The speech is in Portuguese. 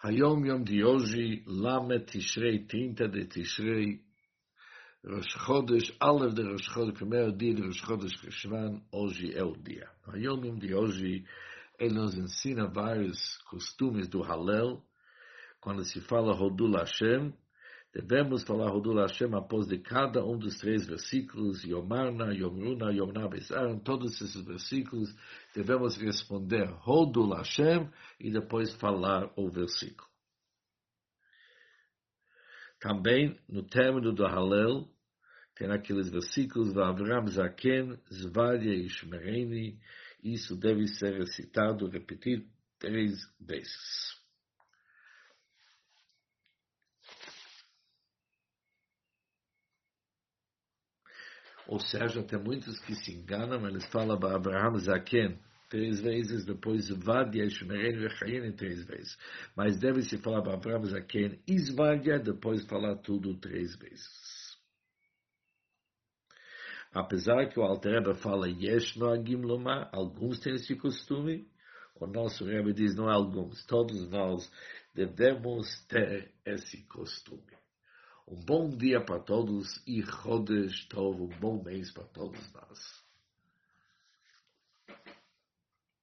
Hayom Yom de hoje, Lamet Tishrei, 30 de Tishrei, Rosh Chodesh, Aleph de Rosh Chodesh, primeiro dia de Rosh Chodesh Shvan, hoje é o dia. Hayom Yom de hoje, ele nos ensina vários costumes do Halel, quando se fala Hodul Hashem, devemos falar Hodul Hashem após de cada um dos três versículos, Yomarna, Yomruna, Yomna Besaran, todos esses versículos, devemos responder Hodul Hashem e depois falar o versículo. Também, no término do Halel, tem aqueles versículos, Avram Zaken, Zvadia e Shmereni, isso deve ser recitado, repetido três vezes. Ou seja, tem muitos que se enganam, eles falam para Abraham Zaken três vezes, depois Vadia, Shmeren e três vezes. Mas deve-se falar para Abraham Zaken Isvadia, depois falar tudo três vezes. Apesar que o Alter fala Yesh Noagim Lomar, alguns têm esse costume, o nosso Rebbe diz não alguns, todos nós devemos ter esse costume. Um bom dia para todos e Chodesh Tov, um bom mês para todos nós.